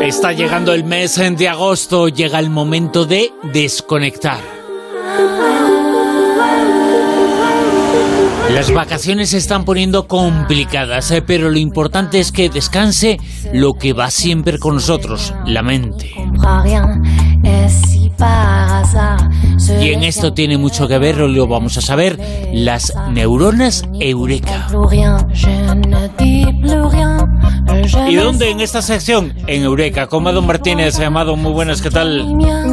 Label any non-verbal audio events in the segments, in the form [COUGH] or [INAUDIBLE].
Está llegando el mes de agosto, llega el momento de desconectar. Las vacaciones se están poniendo complicadas, eh, pero lo importante es que descanse lo que va siempre con nosotros, la mente. Y en esto tiene mucho que ver, lo vamos a saber, las neuronas eureka. ¿Y dónde en esta sección? En Eureka, con Amado Martínez. Amado, muy buenas, ¿qué tal?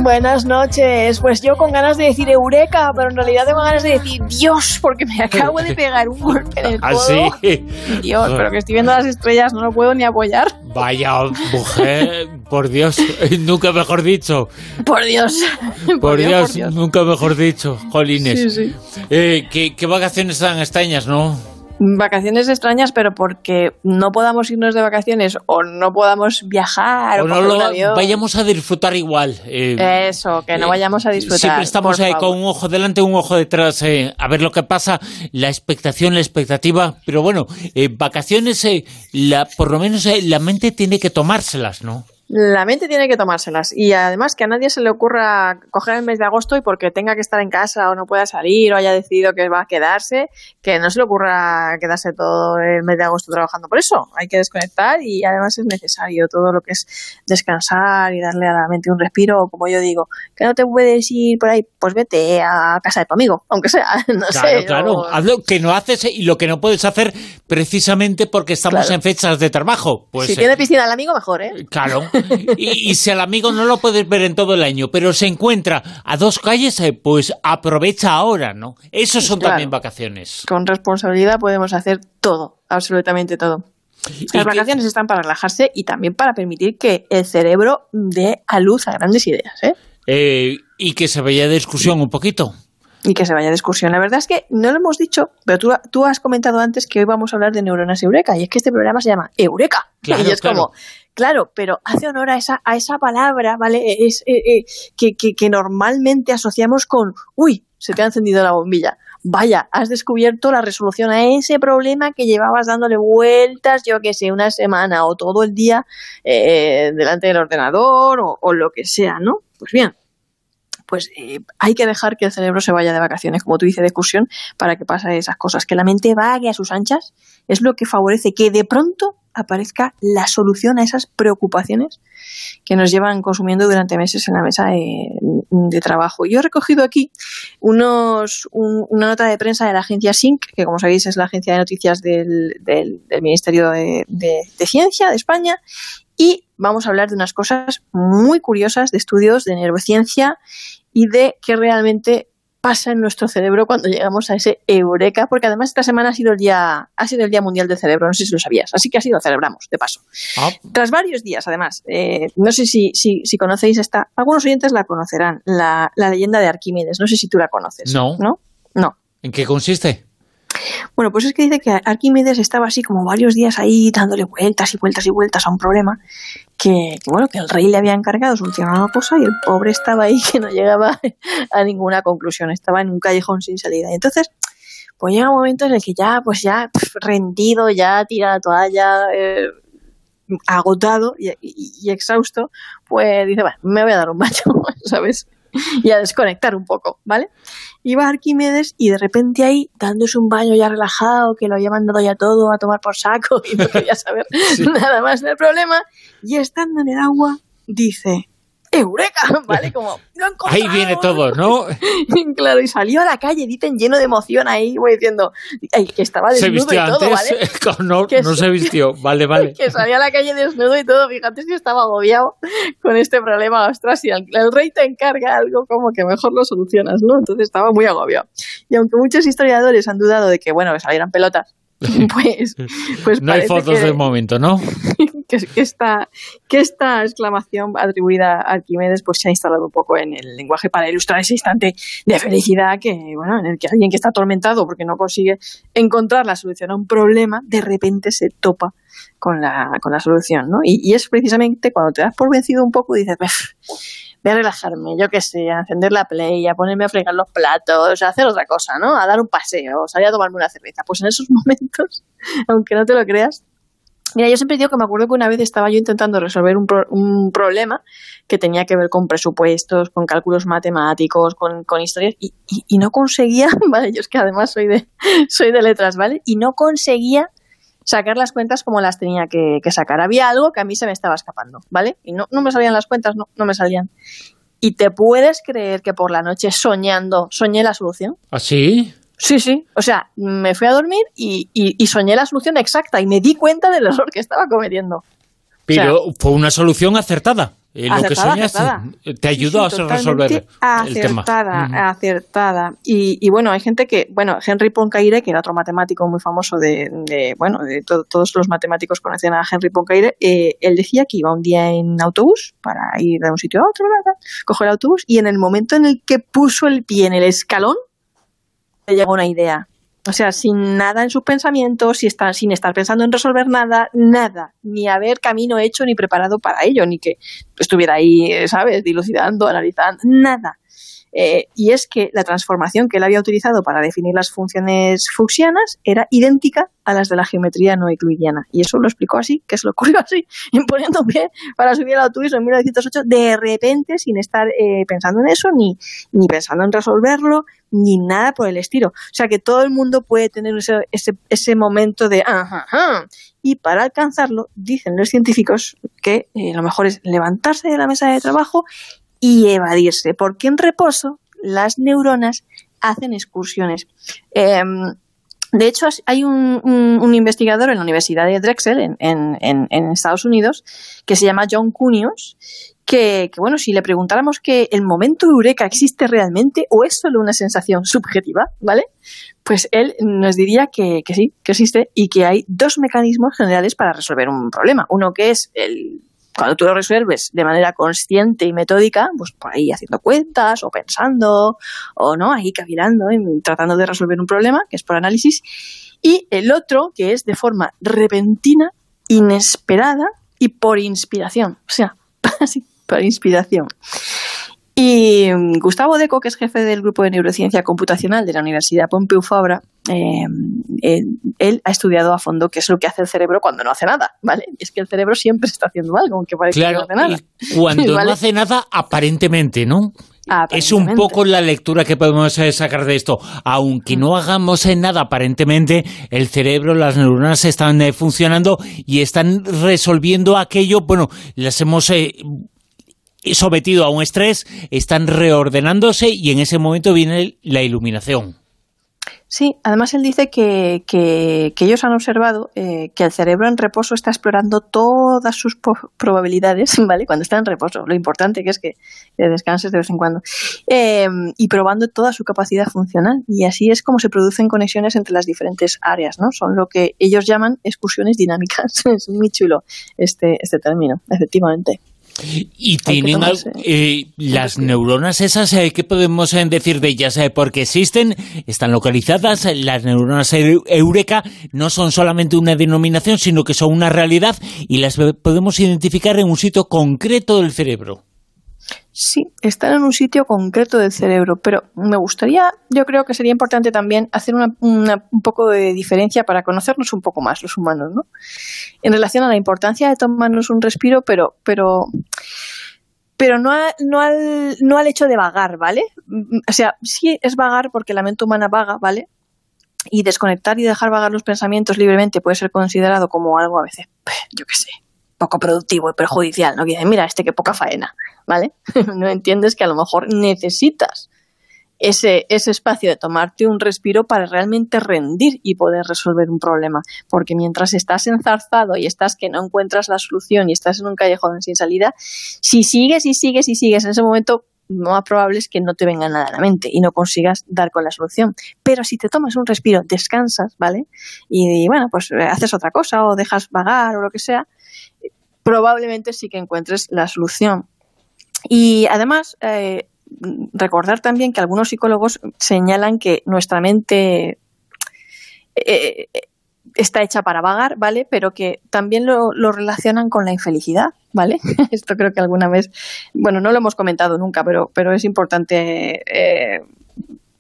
Buenas noches. Pues yo con ganas de decir Eureka, pero en realidad tengo ganas de decir Dios, porque me acabo de pegar un golpe en el ¿Ah, codo. sí? Dios, pero que estoy viendo las estrellas, no lo puedo ni apoyar. Vaya mujer, por Dios, [LAUGHS] nunca mejor dicho. Por Dios. Por, Dios, nunca mejor dicho, jolines. Sí, sí. Eh, ¿qué, qué vacaciones tan extrañas, no? Vacaciones extrañas, pero porque no podamos irnos de vacaciones o no podamos viajar o, O no lo avión. vayamos a disfrutar igual. eh, Eso, que no vayamos a disfrutar. Siempre estamos eh, favor. con un ojo delante, un ojo detrás, eh, a ver lo que pasa, la expectación, la expectativa, pero bueno, eh, vacaciones, eh, la, por lo menos eh, la mente tiene que tomárselas, ¿no? La mente tiene que tomárselas y además que a nadie se le ocurra coger el mes de agosto y porque tenga que estar en casa o no pueda salir o haya decidido que va a quedarse, que no se le ocurra quedarse todo el mes de agosto trabajando por eso. Hay que desconectar y además es necesario todo lo que es descansar y darle a la mente un respiro, como yo digo, que no te puedes ir por ahí, pues vete a casa de tu amigo, aunque sea, [LAUGHS] no Claro, sé. claro, o- haz lo que no haces y lo que no puedes hacer precisamente porque estamos Claro. en fechas de trabajo. Pues, si eh, tiene piscina el amigo, mejor, ¿eh? Claro. Y, y si al amigo no lo puedes ver en todo el año, pero se encuentra a dos calles, eh, pues aprovecha ahora, ¿no? Eso son Claro. también vacaciones. Con responsabilidad podemos hacer todo, absolutamente todo. ¿Y Las vacaciones están para relajarse y también para permitir que el cerebro dé a luz a grandes ideas, ¿eh? eh, y que se vaya de excursión un poquito. Y que se vaya de excursión. La verdad es que no lo hemos dicho, pero tú, tú has comentado antes que hoy vamos a hablar de neuronas eureka, y es que este programa se llama Eureka. Claro, [LAUGHS] y es claro. como, claro, pero hace honor a esa, a esa palabra, ¿vale? Es, eh, eh, que, que, que normalmente asociamos con, uy, se te ha encendido la bombilla. Vaya, has descubierto la resolución a ese problema que llevabas dándole vueltas, yo que sé, una semana o todo el día eh, delante del ordenador o, o lo que sea, ¿no? Pues bien, pues eh, hay que dejar que el cerebro se vaya de vacaciones, como tú dices, de excursión, para que pasen esas cosas. Que la mente vague a sus anchas es lo que favorece que de pronto aparezca la solución a esas preocupaciones que nos llevan consumiendo durante meses en la mesa de, de trabajo. Yo he recogido aquí unos, un- una nota de prensa de la agencia SINC, que como sabéis es la agencia de noticias del, del- del Ministerio de Ciencia de España, y vamos a hablar de unas cosas muy curiosas de estudios de neurociencia y de qué realmente pasa en nuestro cerebro cuando llegamos a ese eureka, porque además esta semana ha sido el día, ha sido el Día Mundial del Cerebro, no sé si lo sabías, así que así lo celebramos, de paso. Ah, Tras varios días, además, eh, no sé si, si, si conocéis esta, algunos oyentes la conocerán, la, la leyenda de Arquímedes, no sé si tú la conoces. No. ¿No? No. ¿En qué consiste? Bueno, pues es que dice que Arquímedes estaba así como varios días ahí dándole vueltas y vueltas y vueltas a un problema que, que, bueno, que el rey le había encargado solucionar una cosa y el pobre estaba ahí [LAUGHS] que no llegaba a ninguna conclusión, estaba en un callejón sin salida. Y entonces, pues llega un momento en el que ya, pues ya rendido, ya tira la toalla, eh, agotado y, exhausto, pues dice, me voy a dar un baño, [LAUGHS] ¿sabes? [LAUGHS] Y a desconectar un poco, ¿vale? Iba Arquímedes y de repente ahí, dándose un baño ya relajado, que lo había mandado ya todo a tomar por saco [LAUGHS] y no quería saber nada más del problema, y estando en el agua, dice, ¡Eureka! [LAUGHS] ¿Vale? Como, "Lo he encontrado". Ahí viene todo, ¿no? [LAUGHS] claro, y salió a la calle, dicen, lleno de emoción ahí, güey, diciendo, ay, que estaba Se desnudo vistió y todo, antes. ¿vale? [LAUGHS] no, Que no se vistió. Vale, vale. que salía a la calle desnudo y todo. Fíjate si estaba agobiado con este problema. Ostras, si el, el rey te encarga algo, como que mejor lo solucionas, ¿no? Entonces estaba muy agobiado. Y aunque muchos historiadores han dudado de que, bueno, que salieran pelotas, pues, pues No hay fotos que, del momento, ¿no? Que, esta, que esta exclamación atribuida a Arquímedes pues se ha instalado un poco en el lenguaje para ilustrar ese instante de felicidad que, bueno, en el que alguien que está atormentado porque no consigue encontrar la solución a un problema, de repente se topa con la, con la solución, ¿no? Y, es precisamente cuando te das por vencido un poco y dices, "Bef, de relajarme, yo qué sé, a encender la play, a ponerme a fregar los platos, a hacer otra cosa, ¿no? A dar un paseo, salir a tomarme una cerveza. Pues en esos [LAUGHS] momentos, aunque no te lo creas, Mira, yo siempre digo que me acuerdo que una vez estaba yo intentando resolver un, problema que tenía que ver con presupuestos, con cálculos matemáticos, con, con historias, y, y, no conseguía, [LAUGHS] vale, yo es que además soy de, [LAUGHS] soy de letras, ¿vale? Y no conseguía sacar las cuentas como las tenía que, sacar. Había algo que a mí se me estaba escapando, ¿vale? Y no, no me salían las cuentas, no, no me salían. ¿Y te puedes creer que por la noche soñando soñé la solución? ¿Ah, sí? Sí, sí. O sea, me fui a dormir y, y, soñé la solución exacta y me di cuenta del error que estaba cometiendo. Pero fue una solución acertada. Eh, lo que soñaste te ayudó a resolver el tema. Acertada, y, y, bueno, hay gente que, bueno, Henry Poincaré, que era otro matemático muy famoso de, de bueno, de todos los matemáticos conocían a Henry Poincaré, eh, él decía que iba un día en autobús para ir de un sitio a otro, ¿verdad? cogió el autobús y en el momento en el que puso el pie en el escalón, le llegó una idea o sea, sin nada en sus pensamientos, sin estar pensando en resolver nada, nada, ni haber camino hecho ni preparado para ello, ni que estuviera ahí, ¿sabes?, dilucidando, analizando, nada. Eh, y es que la transformación que él había utilizado para definir las funciones fuchsianas era idéntica a las de la geometría no euclidiana. Y eso lo explicó así, que se lo ocurrió así, [LAUGHS] imponiendo pie para subir al autobús en 1908, de repente, sin estar eh, pensando en eso, ni, ni pensando en resolverlo, ni nada por el estilo. O sea que todo el mundo puede tener ese, ese, momento de ajá, Y para alcanzarlo, dicen los científicos que eh, lo mejor es levantarse de la mesa de trabajo y evadirse, porque en reposo las neuronas hacen excursiones. Em, de hecho, hay un, investigador en la Universidad de Drexel, en, en, Estados Unidos, que se llama John Cunios, que, bueno, si le preguntáramos que el momento eureka existe realmente o es solo una sensación subjetiva, ¿vale? Pues él nos diría que sí, que existe y que hay dos mecanismos generales para resolver un problema. Uno que es el cuando tú lo resuelves de manera consciente y metódica, pues por ahí haciendo cuentas o pensando o no, ahí cavilando, tratando de resolver un problema, que es por análisis, y el otro que es de forma repentina, inesperada y por inspiración, o sea, [LAUGHS] así, por inspiración. Y mm, Gustavo Deco, que es jefe del grupo de neurociencia computacional de la Universidad Pompeu Fabra, eh, él, ha estudiado a fondo qué es lo que hace el cerebro cuando no hace nada, ¿vale? Y es que el cerebro siempre está haciendo algo, aunque parece que no hace nada. cuando no hace nada, aparentemente, ¿no? Es un poco la lectura que podemos eh, sacar de esto. Aunque no hagamos nada aparentemente, el cerebro, las neuronas están eh, funcionando y están resolviendo aquello, bueno, las hemos sometido a un estrés, están reordenándose y en ese momento viene la iluminación. Sí, además él dice que, que, ellos han observado eh, que el cerebro en reposo está explorando todas sus probabilidades, [LAUGHS] ¿vale? Cuando está en reposo. Lo importante que es que, descanses de vez en cuando. Em, y probando toda su capacidad funcional. Y así es como se producen conexiones entre las diferentes áreas, ¿no? Son lo que ellos llaman excursiones dinámicas. [LAUGHS] es muy chulo este, este término, efectivamente. Y tienen eh, las neuronas esas, eh, ¿qué podemos eh, decir de ellas? porque existen, están localizadas, las neuronas Eureka no son solamente una denominación, sino que son una realidad y las podemos identificar en un sitio concreto del cerebro. Sí, están en un sitio concreto del cerebro, pero me gustaría, yo creo que sería importante también hacer una, un poco de diferencia para conocernos un poco más los humanos, ¿no? En relación a la importancia de tomarnos un respiro, pero, pero, pero no, no, al, no al hecho de vagar, ¿vale? O sea, sí es vagar porque la mente humana vaga, ¿vale? Y desconectar y dejar vagar los pensamientos libremente puede ser considerado como algo a veces, [LAUGHS] yo qué sé, poco productivo y perjudicial, ¿no? Que mira, este que poca faena, ¿vale? [LAUGHS] no entiendes que a lo mejor necesitas ese, ese espacio de tomarte un respiro para realmente rendir y poder resolver un problema. Porque mientras estás enzarzado y estás que no encuentras la solución y estás en un callejón sin salida, si sigues y sigues y sigues en ese momento, lo más probable es que no te venga nada a la mente y no consigas dar con la solución. Pero si te tomas un respiro, descansas, ¿vale? Y, bueno, pues haces otra cosa o dejas vagar o lo que sea, probablemente sí que encuentres la solución. Y además, eh, recordar también que algunos psicólogos señalan que nuestra mente eh, está hecha para vagar, ¿vale? Pero que también lo, relacionan con la infelicidad, ¿vale? [LAUGHS] Esto creo que alguna vez, bueno, no lo hemos comentado nunca, pero, pero es importante eh,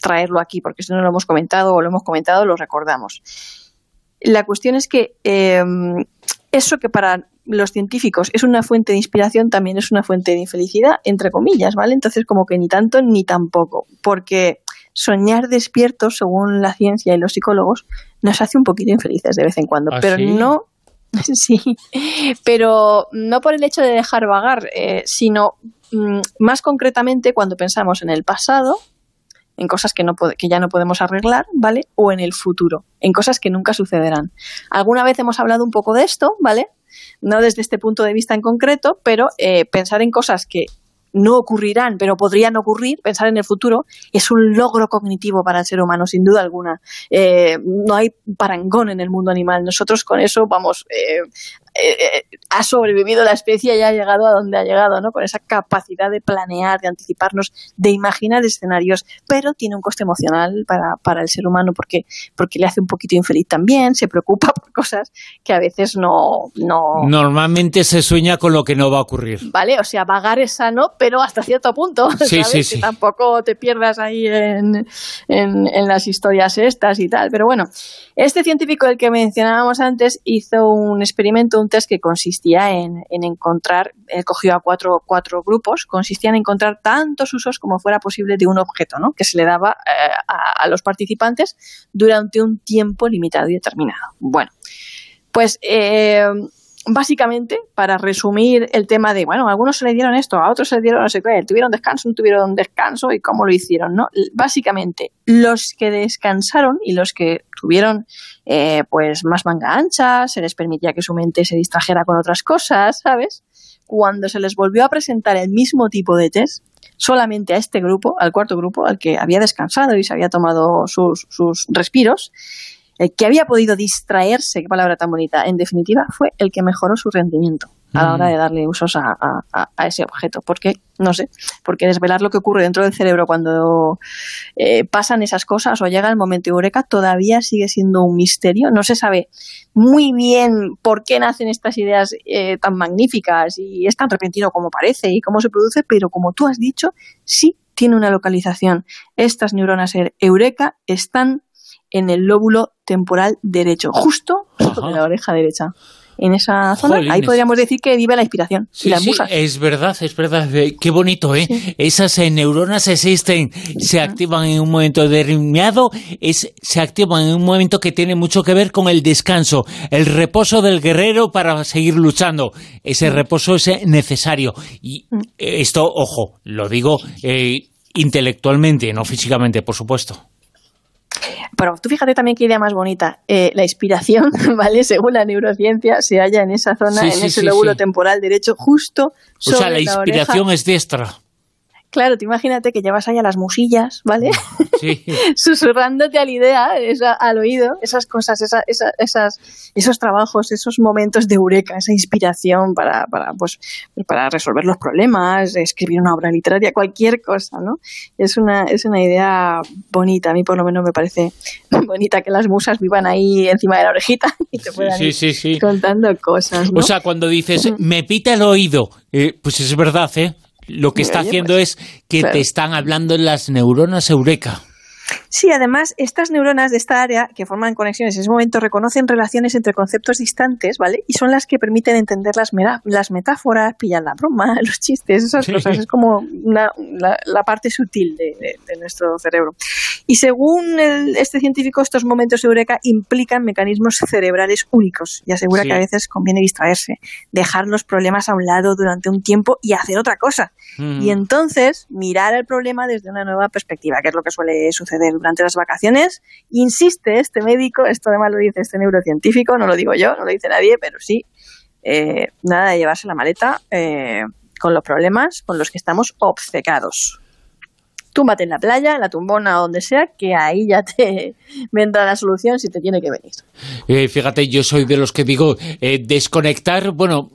traerlo aquí, porque si no lo hemos comentado o lo hemos comentado, lo recordamos. La cuestión es que em, eso que para los científicos es una fuente de inspiración, también es una fuente de infelicidad, entre comillas, ¿vale? Entonces, como que ni tanto ni tampoco, porque soñar despiertos, según la ciencia y los psicólogos, nos hace un poquito infelices de vez en cuando, ¿Ah, pero no [LAUGHS] sí, pero no por el hecho de dejar vagar, eh, sino mm, más concretamente cuando pensamos en el pasado, en cosas que, no que ya no podemos arreglar, ¿vale? O en el futuro, en cosas que nunca sucederán. Alguna vez hemos hablado un poco de esto, ¿vale? No desde este punto de vista en concreto, pero eh, pensar en cosas que no ocurrirán, pero podrían ocurrir, pensar en el futuro, es un logro cognitivo para el ser humano, sin duda alguna. Eh, no hay parangón en el mundo animal. Nosotros con eso, vamos, eh, eh, ha sobrevivido la especie y ha llegado a donde ha llegado, ¿no? Con esa capacidad de planear, de anticiparnos, de imaginar escenarios, pero tiene un coste emocional para, para el ser humano porque, porque le hace un poquito infeliz también, se preocupa [LAUGHS] por cosas que a veces no, no... Normalmente se sueña con lo que no va a ocurrir. Vale, o sea, vagar es sano, pero hasta cierto punto, sí, Sí, sí. Que tampoco te pierdas ahí en, en, en las historias estas y tal. Pero bueno, este científico del que mencionábamos antes hizo un experimento, un que consistía en, encontrar, él cogió a cuatro, cuatro, grupos, consistía en encontrar tantos usos como fuera posible de un objeto, ¿no? que se le daba eh, a, los participantes durante un tiempo limitado y determinado. Bueno, pues eh, básicamente, para resumir el tema de, bueno, a algunos se le dieron esto, a otros se le dieron no sé qué, tuvieron descanso, tuvieron descanso y cómo lo hicieron, ¿no? Básicamente, los que descansaron y los que tuvieron eh, pues más manga ancha, se les permitía que su mente se distrajera con otras cosas, ¿sabes? Cuando se les volvió a presentar el mismo tipo de test, solamente a este grupo, al cuarto grupo, al que había descansado y se había tomado sus, sus respiros, el que había podido distraerse, qué palabra tan bonita, en definitiva, fue el que mejoró su rendimiento a la hora de darle usos a, ese objeto. ¿Por qué? No sé. Porque desvelar lo que ocurre dentro del cerebro cuando eh, pasan esas cosas o llega el momento eureka todavía sigue siendo un misterio. No se sabe muy bien por qué nacen estas ideas eh, tan magníficas y es tan repentino como parece y cómo se produce, pero como tú has dicho, sí tiene una localización. Estas neuronas eureka están en el lóbulo temporal derecho, justo en la oreja derecha. En esa zona, ahí podríamos decir que vive la inspiración y las musas. es verdad, es verdad. Eh, qué bonito, ¿eh? Esas eh, neuronas existen, se activan en un momento determinado, es, se activan en un momento que tiene mucho que ver con el descanso, el reposo del guerrero para seguir luchando. Ese mm. reposo es eh, necesario. Y mm. esto, ojo, lo digo intelectualmente, no físicamente, por supuesto. Pero tú fíjate también qué idea más bonita. Eh, la inspiración, [LAUGHS] ¿vale? Según la neurociencia, se halla en esa zona, en ese lóbulo temporal derecho, justo sobre O sea, la inspiración es diestra. Claro, te imagínate que llevas ahí a las musillas, ¿vale? Sí. [LAUGHS] Susurrándote a la idea, al oído, esas cosas, esas, esos trabajos, esos momentos de eureka, esa inspiración para, para, pues, para resolver los problemas, escribir una obra literaria, cualquier cosa, ¿no? Es una, es una idea bonita, a mí por lo menos me parece bonita que las musas vivan ahí encima de la orejita [LAUGHS] y te puedan ir contando cosas. ¿no? O sea, cuando dices, me pita el oído, eh, pues es verdad, ¿eh? Lo que está haciendo pues, es que te están hablando las neuronas eureka. Sí, además, estas neuronas de esta área que forman conexiones en ese momento reconocen relaciones entre conceptos distantes, ¿vale? Y son las que permiten entender las, las metáforas, pillar la broma, [LAUGHS] los chistes, esas cosas. Es como la, parte sutil de, nuestro cerebro. Y según este científico, estos momentos eureka implican mecanismos cerebrales únicos y asegura que a veces conviene distraerse, dejar los problemas a un lado durante un tiempo y hacer otra cosa. Mm. Y entonces mirar el problema desde una nueva perspectiva, que es lo que suele suceder durante las vacaciones. Insiste este médico, esto además lo dice este neurocientífico, no lo digo yo, no lo dice nadie, pero sí, eh, nada de llevarse la maleta eh, con los problemas con los que estamos obcecados. Túmbate en la playa, en la tumbona o donde sea, que ahí ya te [LAUGHS] vendrá la solución si te tiene que venir. Eh, fíjate, yo soy de los que digo, desconectar, bueno,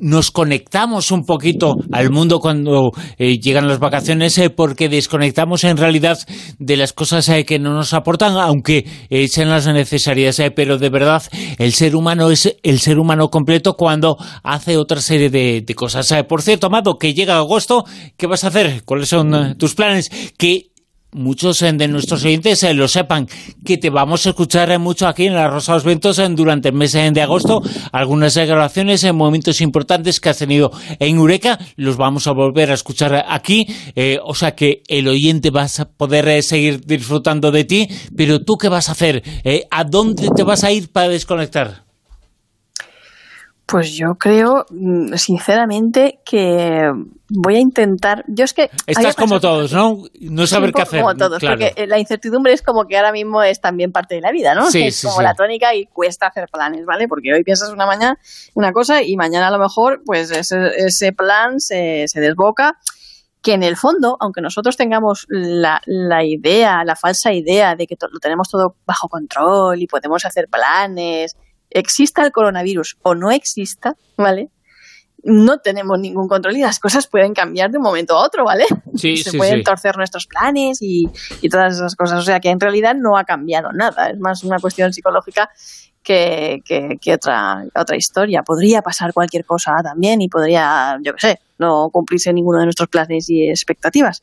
nos conectamos un poquito al mundo cuando eh, llegan las vacaciones eh, porque desconectamos en realidad de las cosas eh, que no nos aportan, aunque sean las necesarias. pero de verdad, el ser humano es el ser humano completo cuando hace otra serie de, cosas. por cierto, Amado, que llega agosto, ¿qué vas a hacer? ¿Cuáles son tus planes? Muchos eh, de nuestros oyentes eh, lo sepan, que te vamos a escuchar eh, mucho aquí en la Rosa de los Ventos durante el mes de agosto. Algunas grabaciones en momentos importantes que has tenido en Eureka, los vamos a volver a escuchar aquí. o sea que el oyente vas a poder seguir disfrutando de ti, pero tú qué vas a hacer? ¿A dónde te vas a ir para desconectar? Pues yo creo, mm, sinceramente, que voy a intentar. Yo es que. Estás como todos, ¿no? No saber qué hacer. Como todos, porque la incertidumbre es como que ahora mismo es también parte de la vida, ¿no? Sí, es como la tónica y cuesta hacer planes, ¿vale? Porque hoy piensas una mañana una cosa y mañana a lo mejor, pues ese, ese plan se, se desboca que en el fondo, aunque nosotros tengamos la, la, idea, la falsa idea de que lo tenemos todo bajo control y podemos hacer planes exista el coronavirus o no exista, ¿vale? No tenemos ningún control y las cosas pueden cambiar de un momento a otro, ¿vale? Sí, Se pueden torcer nuestros planes y, y todas esas cosas. O sea que en realidad no ha cambiado nada. Es más una cuestión psicológica que, que, que, otra, otra historia. Podría pasar cualquier cosa también y podría, yo qué sé, no cumplirse ninguno de nuestros planes y expectativas.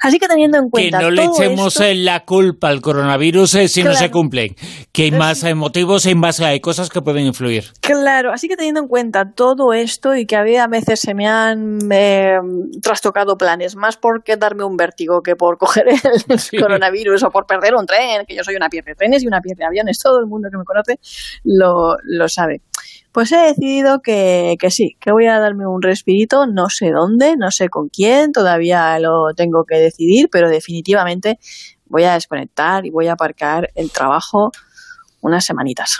Así que teniendo en cuenta. Que no le echemos la culpa al coronavirus eh, si no se cumplen. Que hay más eh, motivos, hay más hay cosas que pueden influir. Claro, así que teniendo en cuenta todo esto y que a veces se me han eh, trastocado planes, más por darme un vértigo que por coger el [LAUGHS] coronavirus o por perder un tren, que yo soy una pieza de trenes y una pieza de aviones, todo el mundo que me conoce lo, lo sabe. Pues he decidido que, que sí, que voy a darme un respirito, no sé dónde, no sé con quién, todavía lo tengo que decidir, pero definitivamente voy a desconectar y voy a aparcar el trabajo unas semanitas.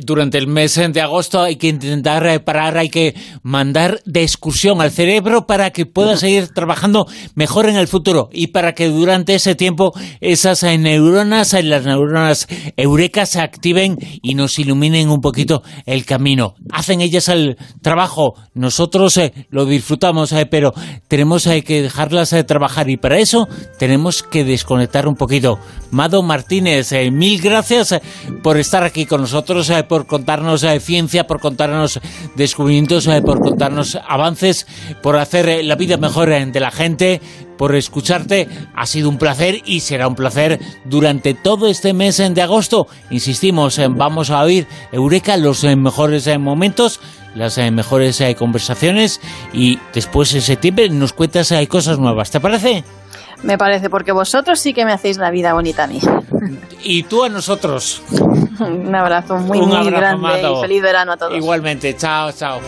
Durante el mes de agosto hay que intentar reparar, hay que mandar de excursión al cerebro para que pueda seguir trabajando mejor en el futuro y para que durante ese tiempo esas neuronas, las neuronas eurecas se activen y nos iluminen un poquito el camino. Hacen ellas el trabajo, nosotros eh, lo disfrutamos, eh, pero tenemos eh, que dejarlas trabajar y para eso tenemos que desconectar un poquito. Mado Martínez, mil gracias por estar aquí con nosotros, eh, por contarnos eh, ciencia, por contarnos descubrimientos, eh, por contarnos avances, por hacer la vida mejor de la gente, por escucharte. Ha sido un placer y será un placer durante todo este mes de agosto. Insistimos, vamos a oír Eureka, los mejores momentos las mejores conversaciones y después en septiembre nos cuentas hay cosas nuevas. ¿Te parece? Me parece, porque vosotros sí que me hacéis la vida bonita a mí. Y tú a nosotros. [LAUGHS] Un abrazo muy, muy grande y feliz verano a todos. Igualmente, chao, chao.